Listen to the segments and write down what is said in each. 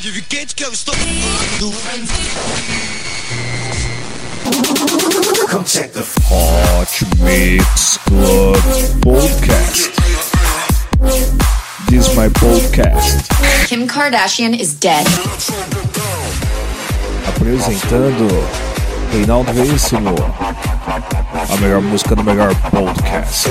pode vir quente que eu estou. Hot Mix Club Podcast. This is my podcast. Kim Kardashian is dead. Apresentando Reinaldo Veríssimo. A melhor música do melhor podcast.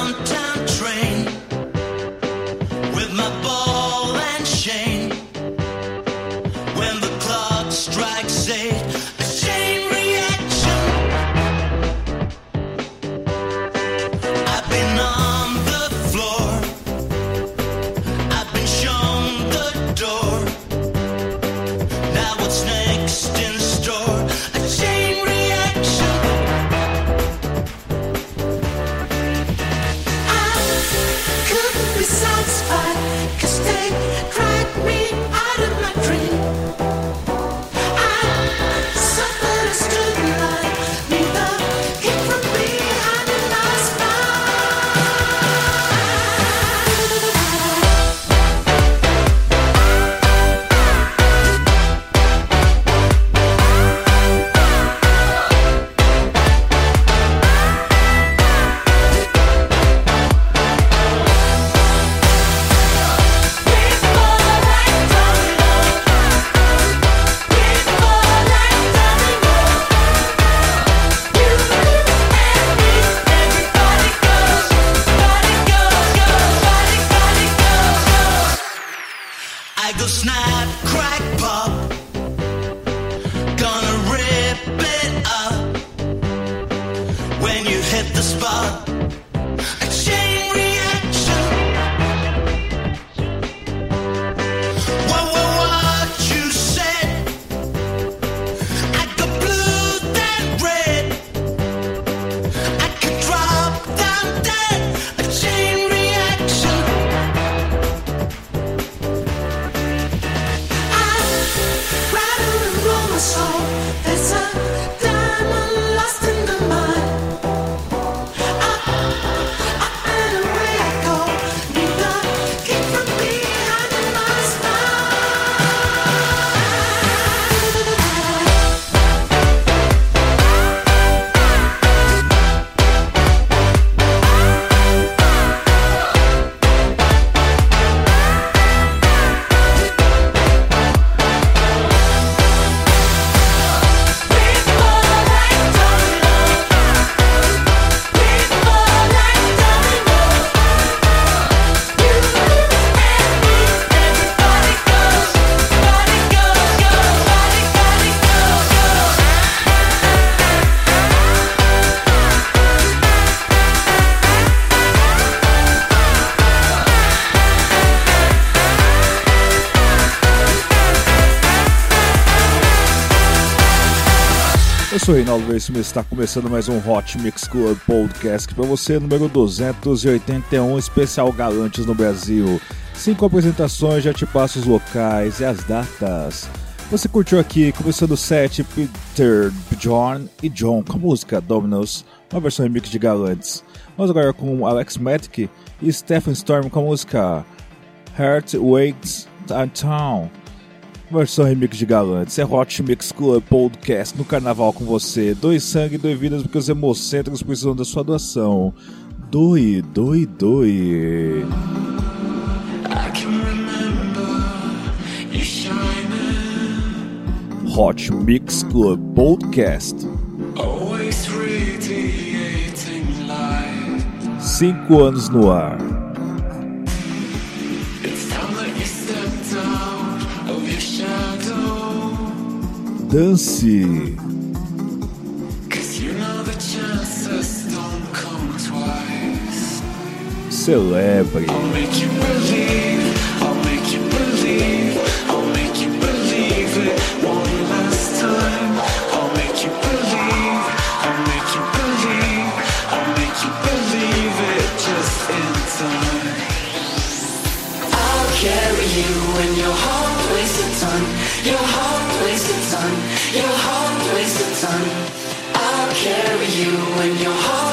Sou Reinaldo Veríssimo e está começando mais um Hot Mix Club Podcast para você, número 281, especial Galantes no Brasil. Cinco apresentações, já te passo os locais e as datas. Você curtiu aqui, começando o set, Peter, John e John com a música Dominos, uma versão remix de Galantes. Vamos agora com Alex Matic e Stephen Storm com a música Heart Waits Town. Versão remix de Galantes. É Hot Mix Club Podcast no carnaval com você. Doe sangue, doe vidas, porque os hemocêntricos precisam da sua doação. Doe, doe, doe. Hot Mix Club Podcast. Always radiating light. Cinco anos no ar. Dance. Celebre. you when you're you and your heart.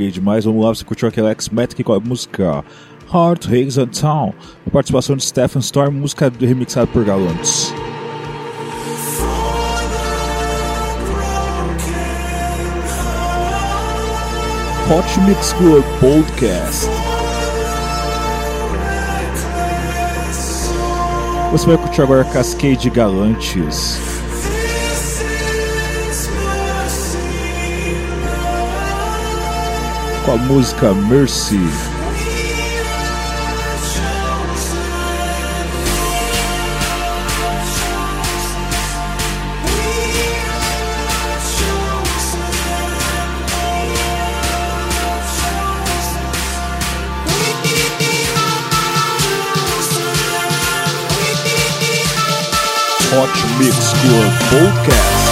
empolguei demais. Vamos lá, você curtiu aquele X-Matic com a música Heart, Hags and Town, a participação de Stephen Storm, música remixada por Galantes. Hot Mix Club Podcast. Você vai curtir agora Cascade Galantes. com a música Mercy. Hot Mix Club Podcast.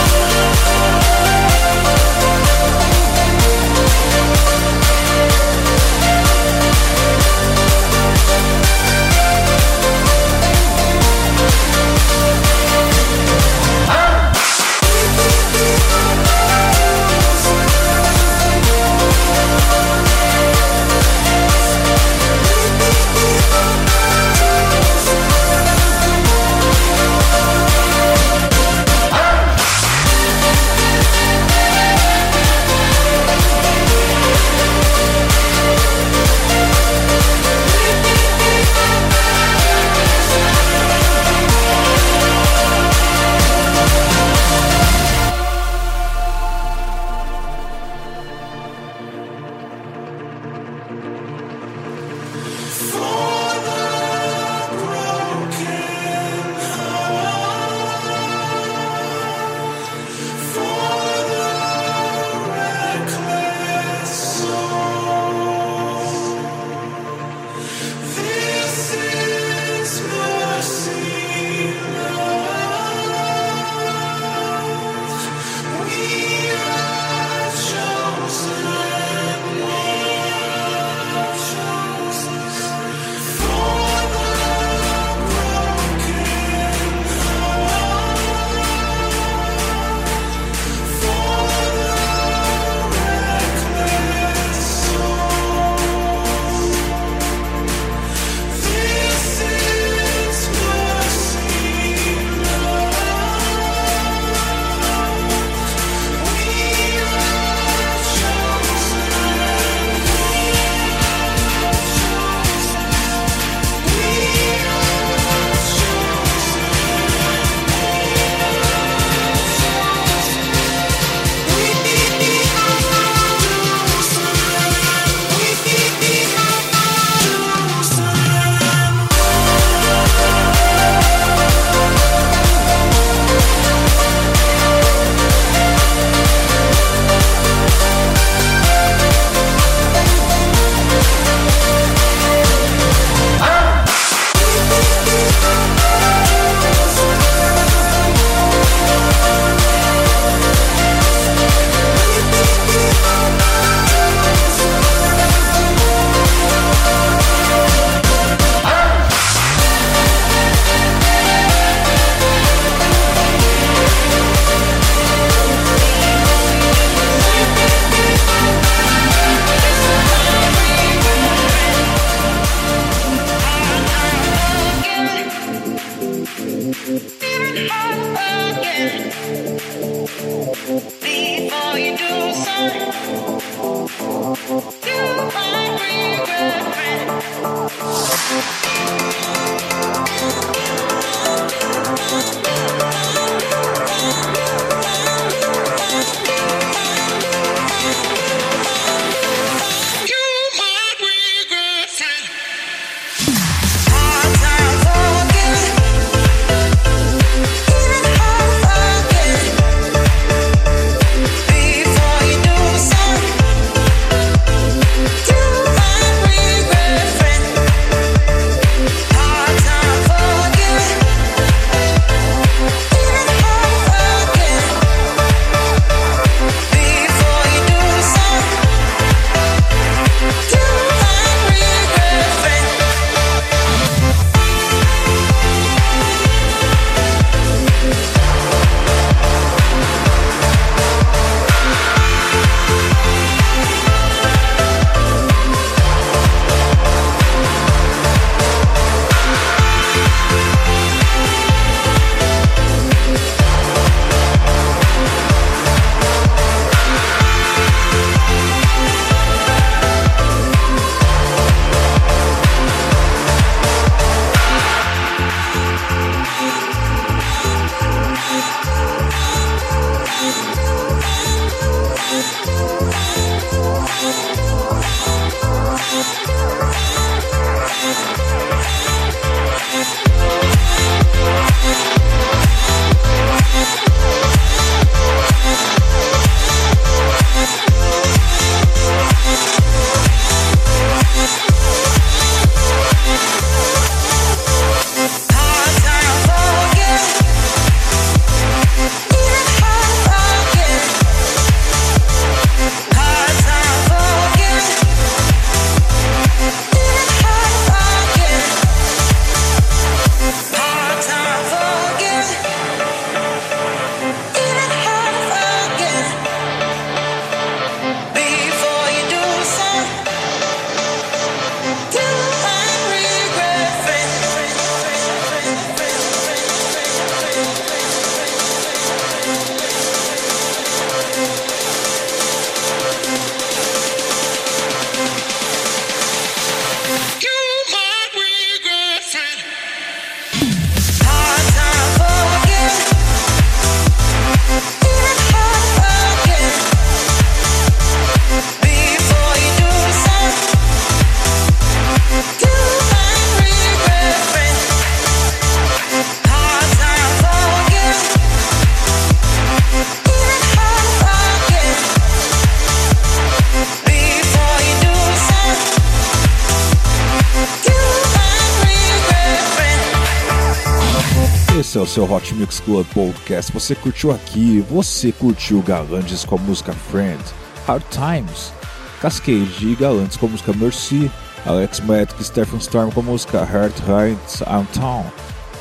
Esse é o seu Hot Mix Club Podcast. Você curtiu aqui? Você curtiu Galantes com a música Friend, Hard Times, Cascade e Galantes com a música Mercy, Alex Matic e Stephen Storm com a música Heart Hearts Town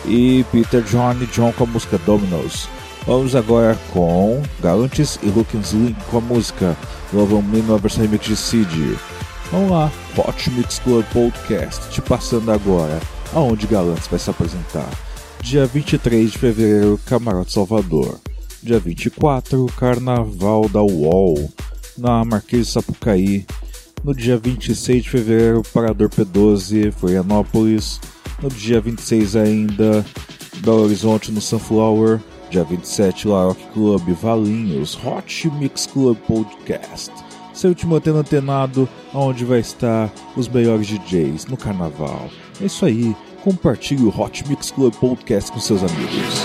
e Peter John e John com a música Dominoes. Vamos agora com Galantes e Lucas Link com a música Love Me na versão remix de Cid. Vamos lá, Hot Mix Club Podcast, te passando agora aonde Galantes vai se apresentar. Dia 23 de fevereiro, Camarote Salvador. Dia 24, Carnaval da UOL, na Marquês de Sapucaí. No dia 26 de fevereiro, Parador P12, Florianópolis. No dia 26 ainda, Belo Horizonte no Sunflower. Dia 27, La Rock Club Valinhos, Hot Mix Club Podcast. Seu te mantendo antenado aonde vai estar os melhores DJs no carnaval. É isso aí, compartilhe o Hot Mix Club Podcast com seus amigos.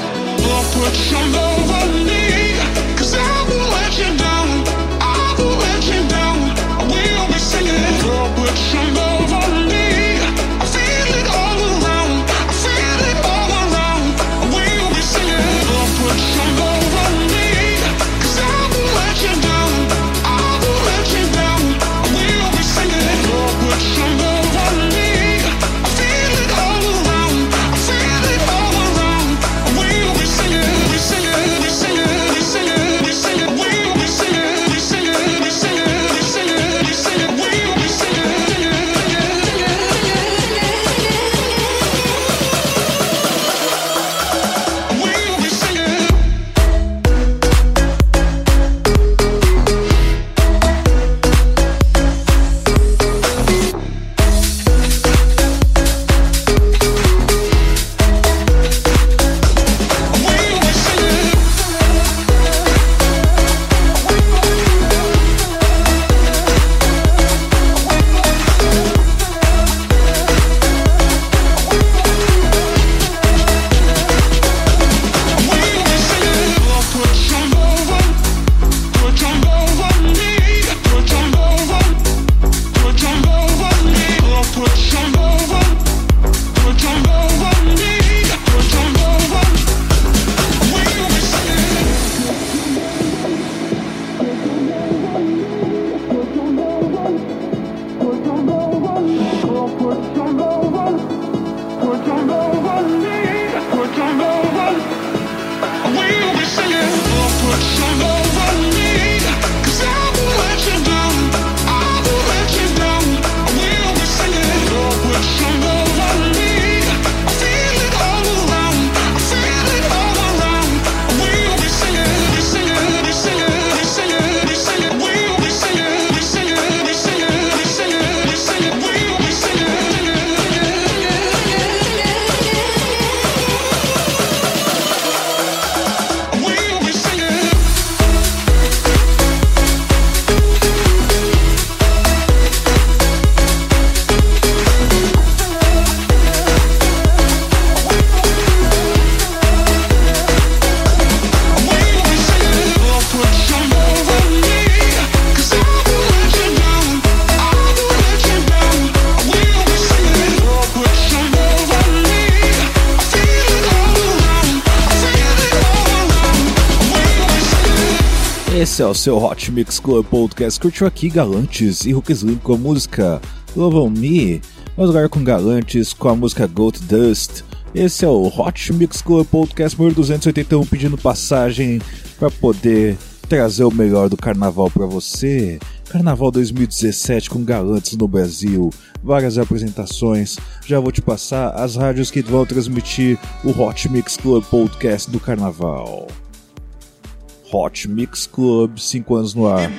Esse é o seu Hot Mix Club Podcast. Curtiu aqui Galantes e Hulk Slim com a música Love on Me. Vamos agora com Galantes com a música Gold Dust. Esse é o Hot Mix Club Podcast número 281 pedindo passagem para poder trazer o melhor do carnaval para você. Carnaval 2017 com Galantes no Brasil, várias apresentações. Já vou te passar as rádios que vão transmitir o Hot Mix Club Podcast do carnaval. Hot Mix Club, 5 anos no ar.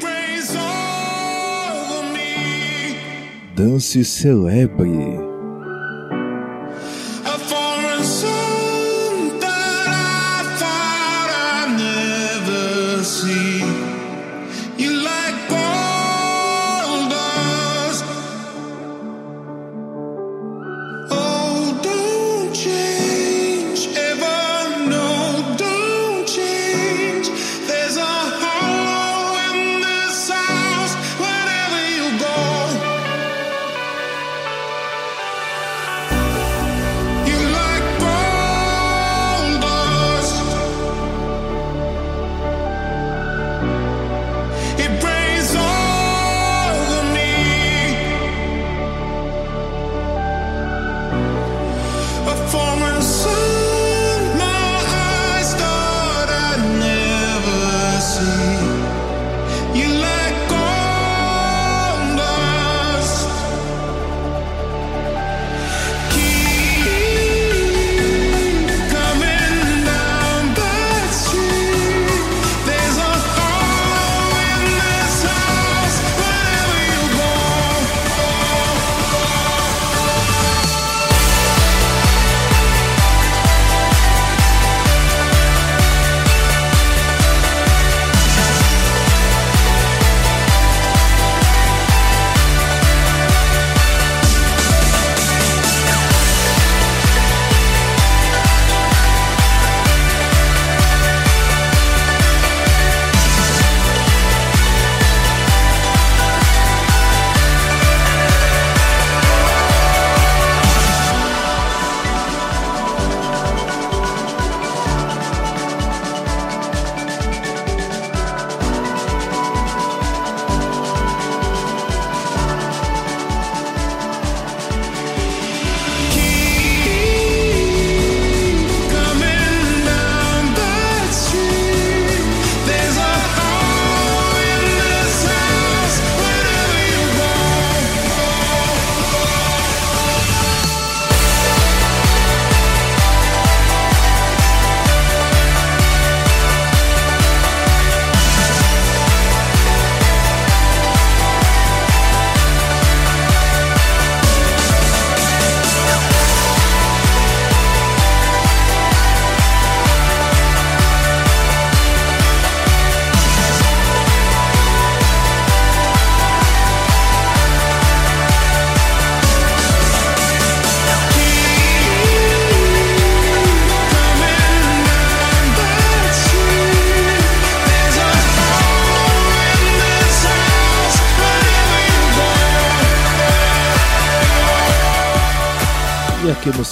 Dance celebre.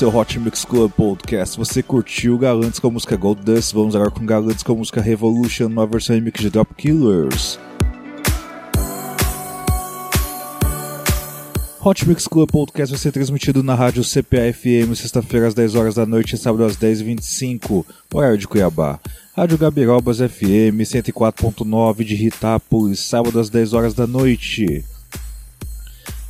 Seu Hot Mix Club Podcast, você curtiu Galantes com a música Gold Dust? Vamos agora com Galantes com a música Revolution, uma versão remix de Drop Killers. Hot Mix Club Podcast vai ser transmitido na rádio CPA-FM sexta-feira às 10 horas da noite e sábado às 10h25, horário de Cuiabá. Rádio Gabirobas FM 104.9 de Ritápolis, sábado às 10 horas da noite.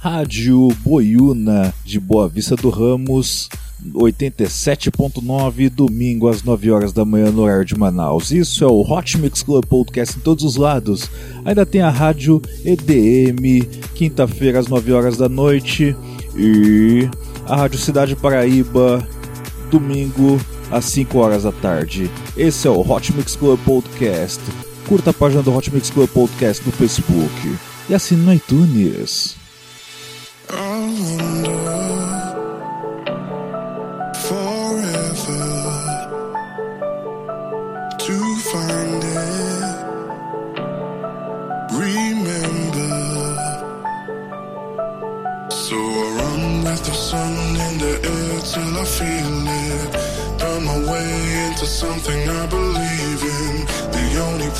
Rádio Boiuna de Boa Vista do Ramos 87.9, domingo às 9 horas da manhã no horário de Manaus. Isso é o Hot Mix Club Podcast em todos os lados. Ainda tem a Rádio EDM, quinta-feira às 9 horas da noite. E a Rádio Cidade Paraíba, domingo às 5 horas da tarde. Esse é o Hot Mix Club Podcast. Curta a página do Hot Mix Club Podcast no Facebook. E assine no iTunes.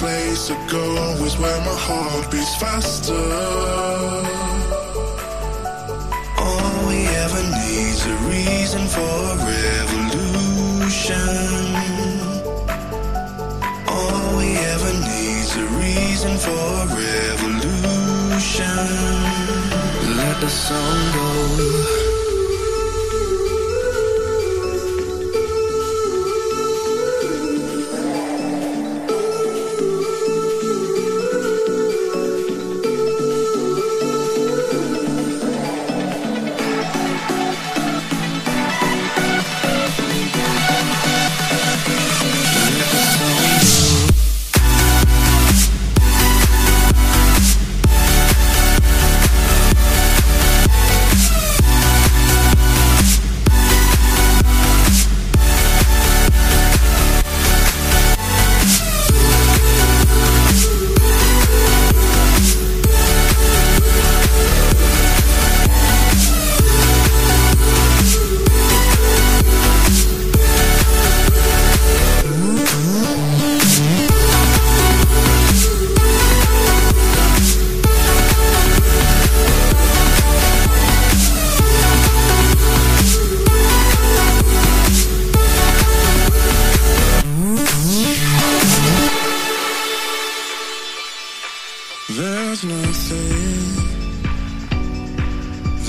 Place to go is where my heart beats faster. All we ever need's a reason for revolution. All we ever need's a reason for revolution. Let the sun go.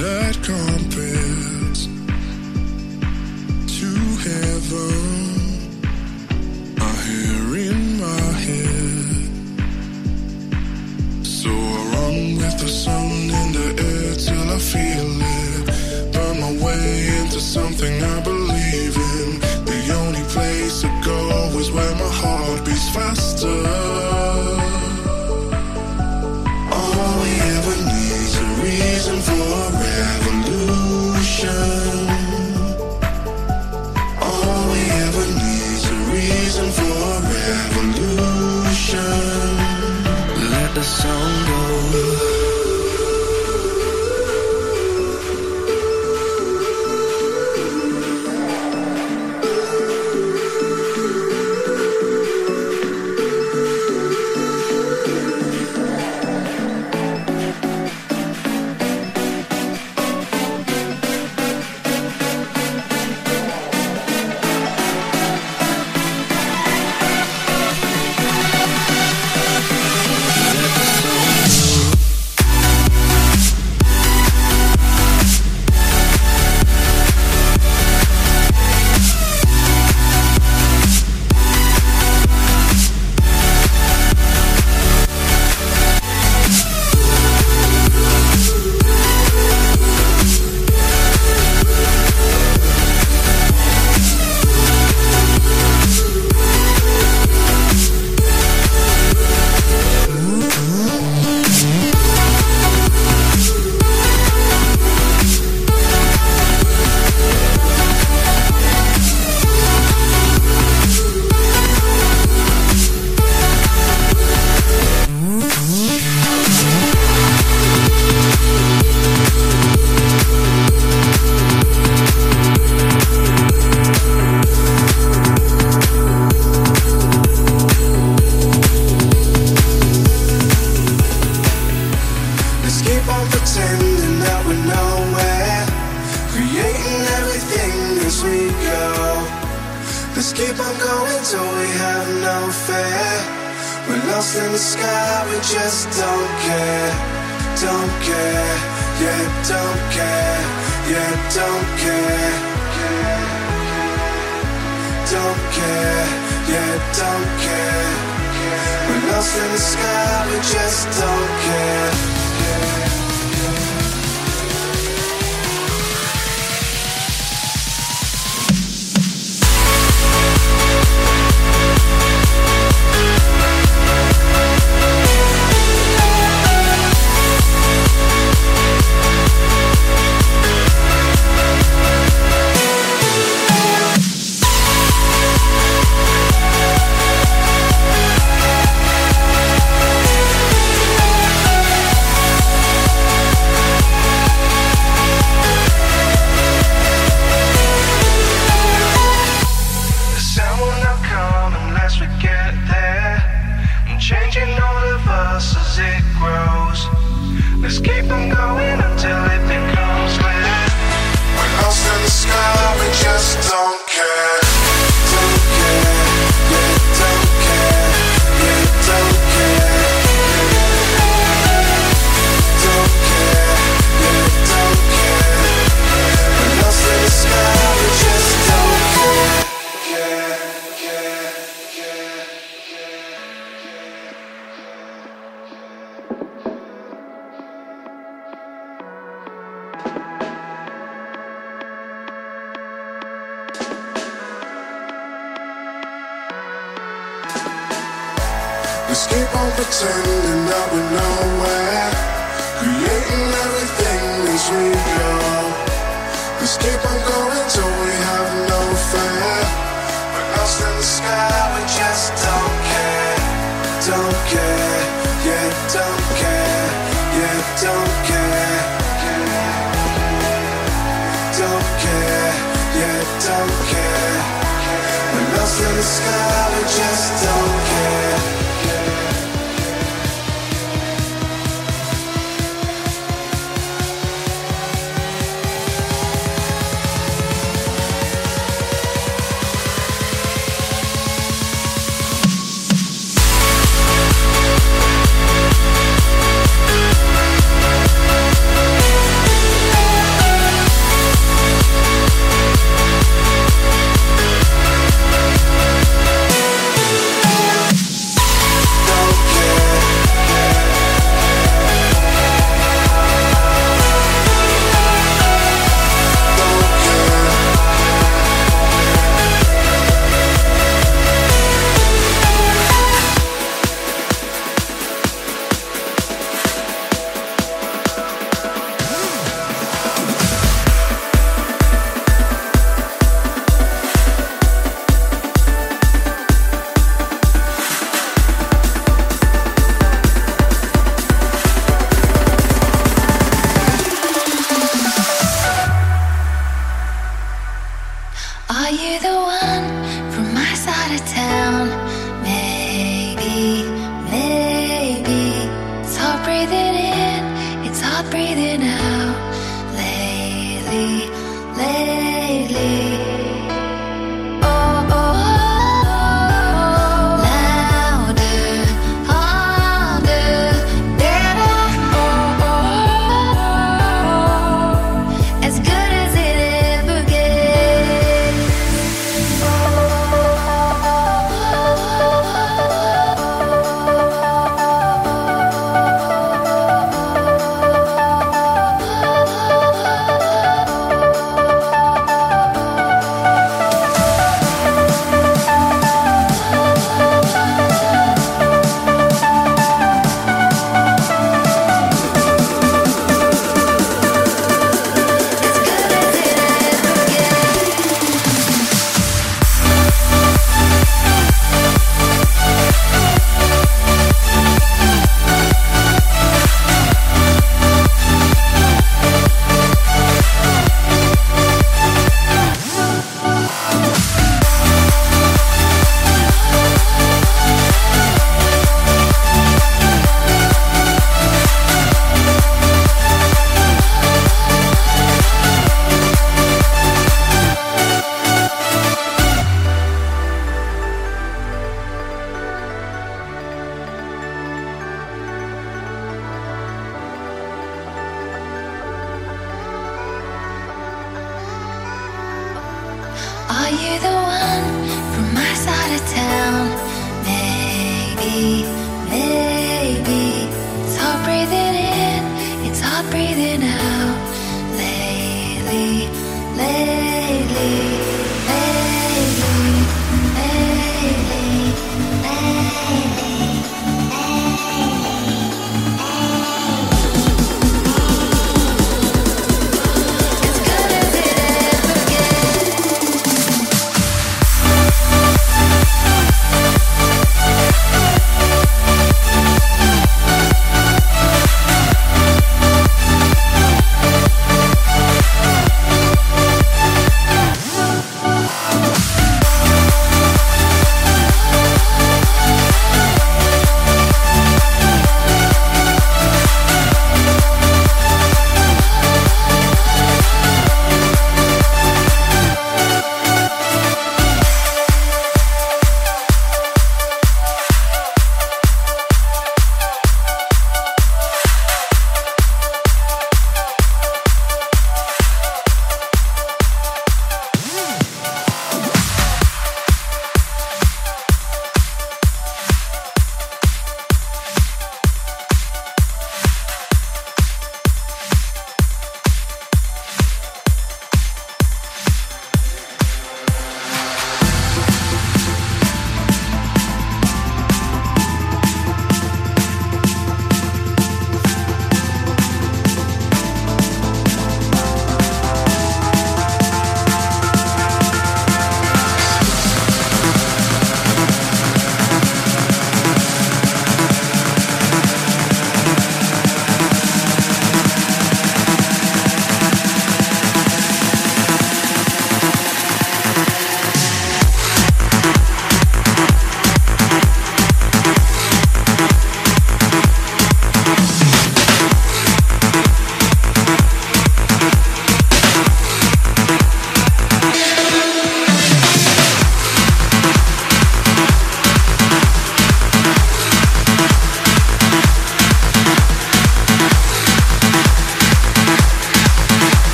That compares to heaven. I hear in my head. So I run with the sun in the air till I feel it. Burn my way into something I believe in. The only place to go is where my heart beats faster. Let the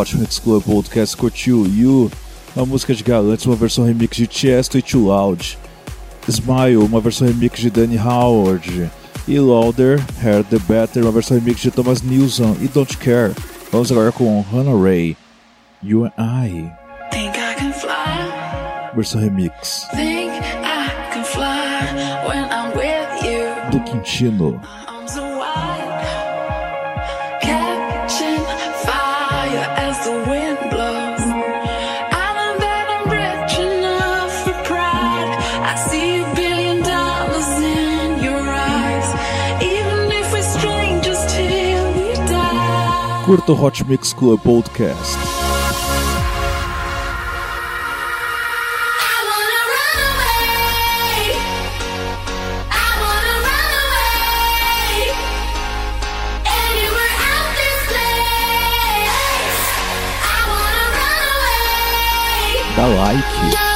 Hot Mix Club Podcast curtiu You, uma música de Galantes, uma versão remix de Tiesto e Too Loud. Smile, uma versão remix de Danny Howard. E Louder, Hair the Better, uma versão remix de Thomas Nilsson e Don't Care. Vamos agora com Hannah Ray, You and I, Think I can fly. versão remix Think I can fly when I'm with you. do Quintino. Curta o Hot Mix Club Podcast. I wanna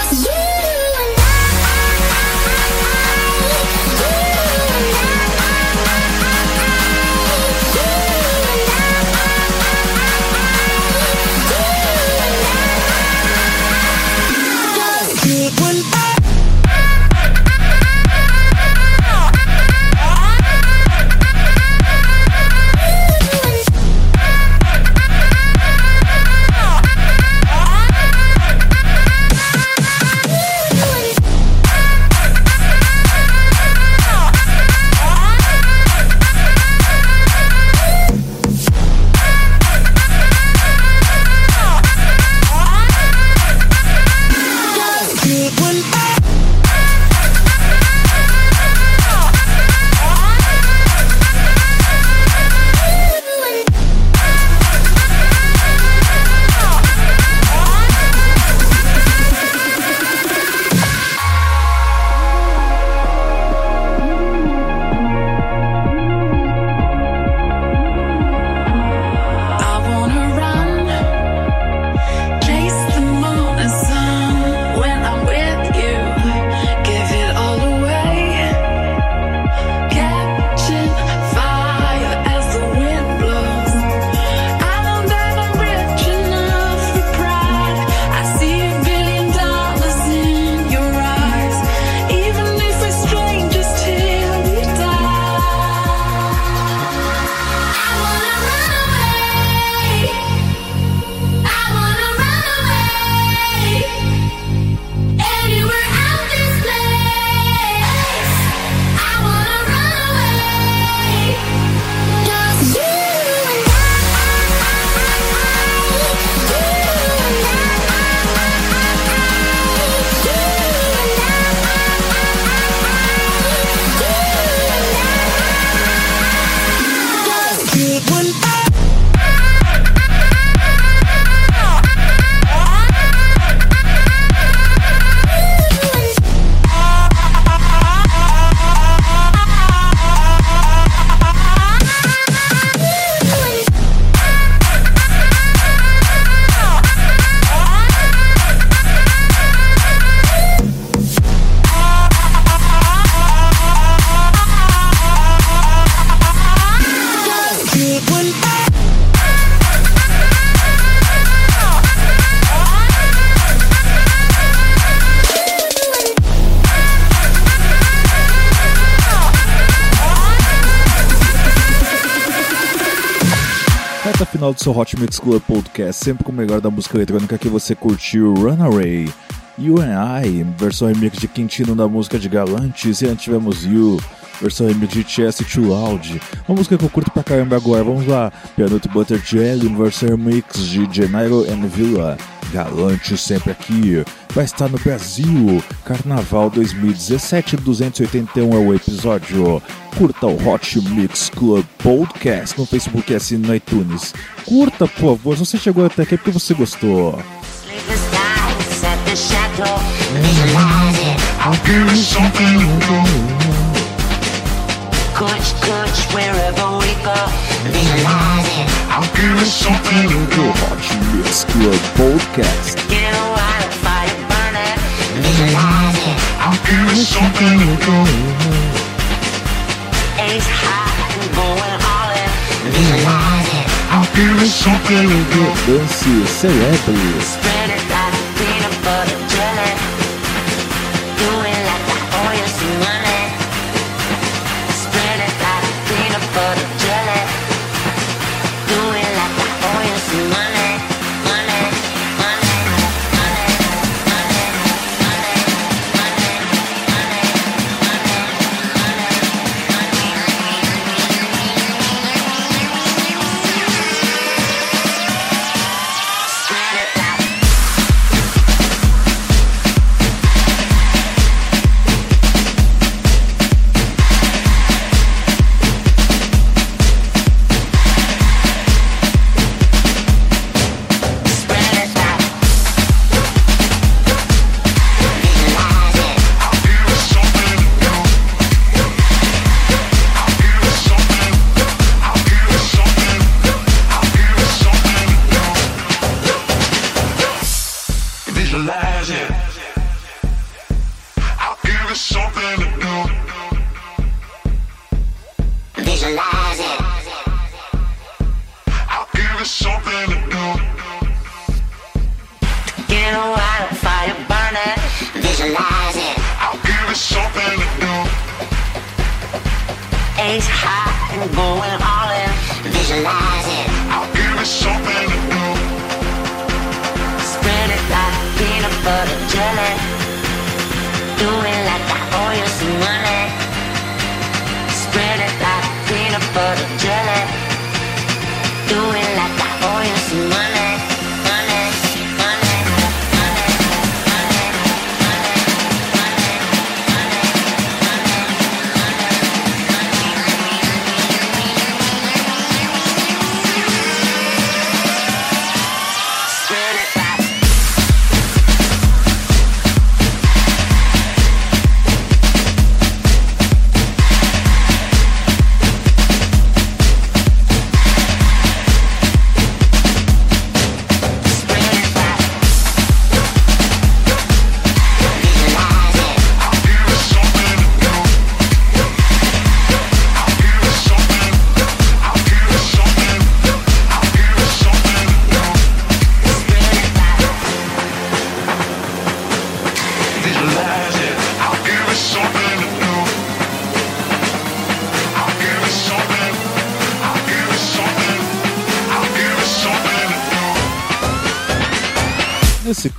final do seu Hot Mix Club Podcast, sempre com o melhor da música eletrônica que você curtiu, Runaway, You and I, versão remix de Quintino da música de Galantes, e antes tivemos You, versão e Too Loud, uma música que eu curto pra caramba agora, vamos lá, Pianote Butter Jelly, versão remix de Janeiro and Villa, Galante sempre aqui, vai estar no Brasil, Carnaval 2017, 281 é o episódio, curta o Hot Mix Club Podcast no Facebook e assine no iTunes, curta por favor, se você chegou até aqui é porque você gostou. Sleepless clutch, clutch, wherever we go. Realize it. I'm feeling something good. Let's do a podcast. Get a wild fire burning. Realize it. I'm feeling something to do. It's hot and going all in. Realize it. I'm feeling something to do. This is celebrity.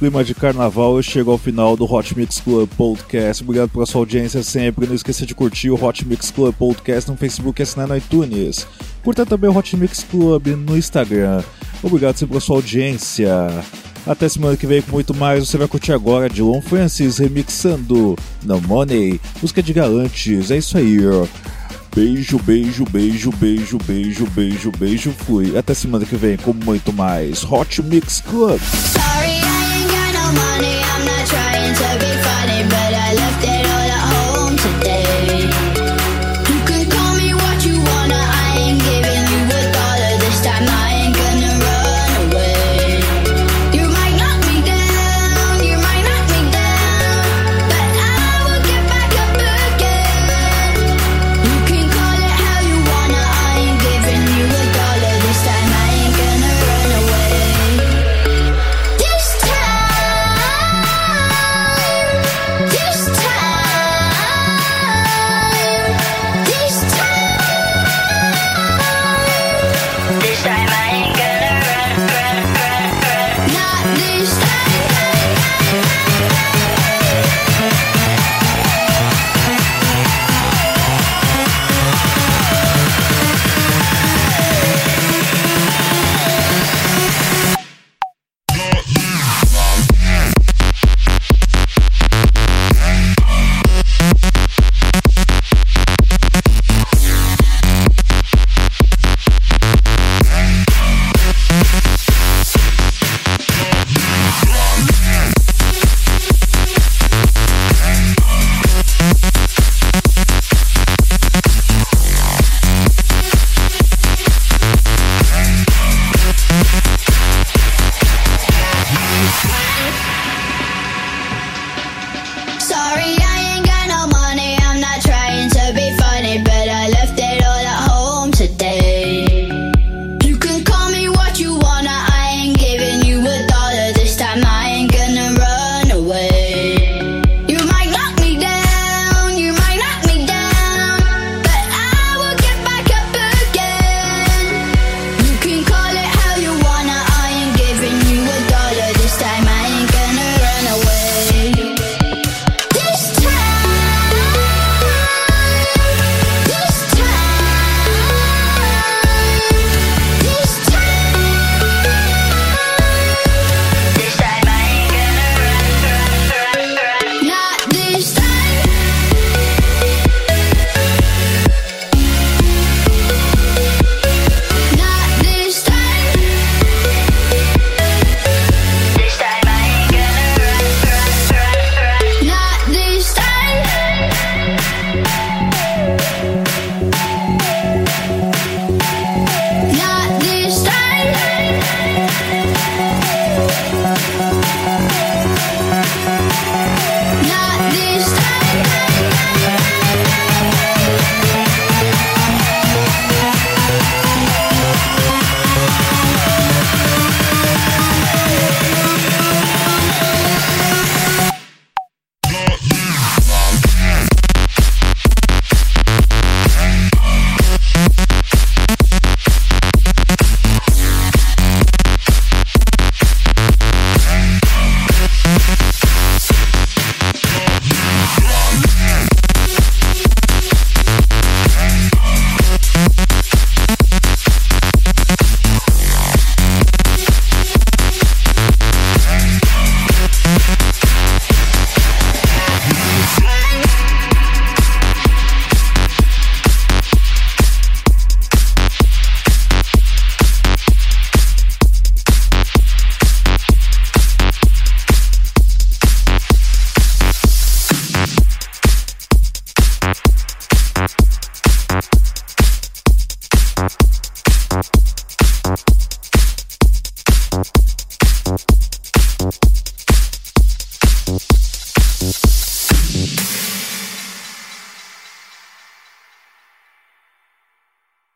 clima de carnaval, eu chego ao final do Hot Mix Club Podcast. Obrigado pela sua audiência sempre. Não esqueça de curtir o Hot Mix Club Podcast no Facebook e assinar no iTunes. Curta também o Hot Mix Club no Instagram. Obrigado sempre pela sua audiência. Até semana que vem com muito mais. Você vai curtir agora de Lon Francis remixando No Money, música de galantes. É isso aí. Beijo, beijo, beijo, beijo, beijo, beijo, beijo. Fui. Até semana que vem com muito mais Hot Mix Club. money.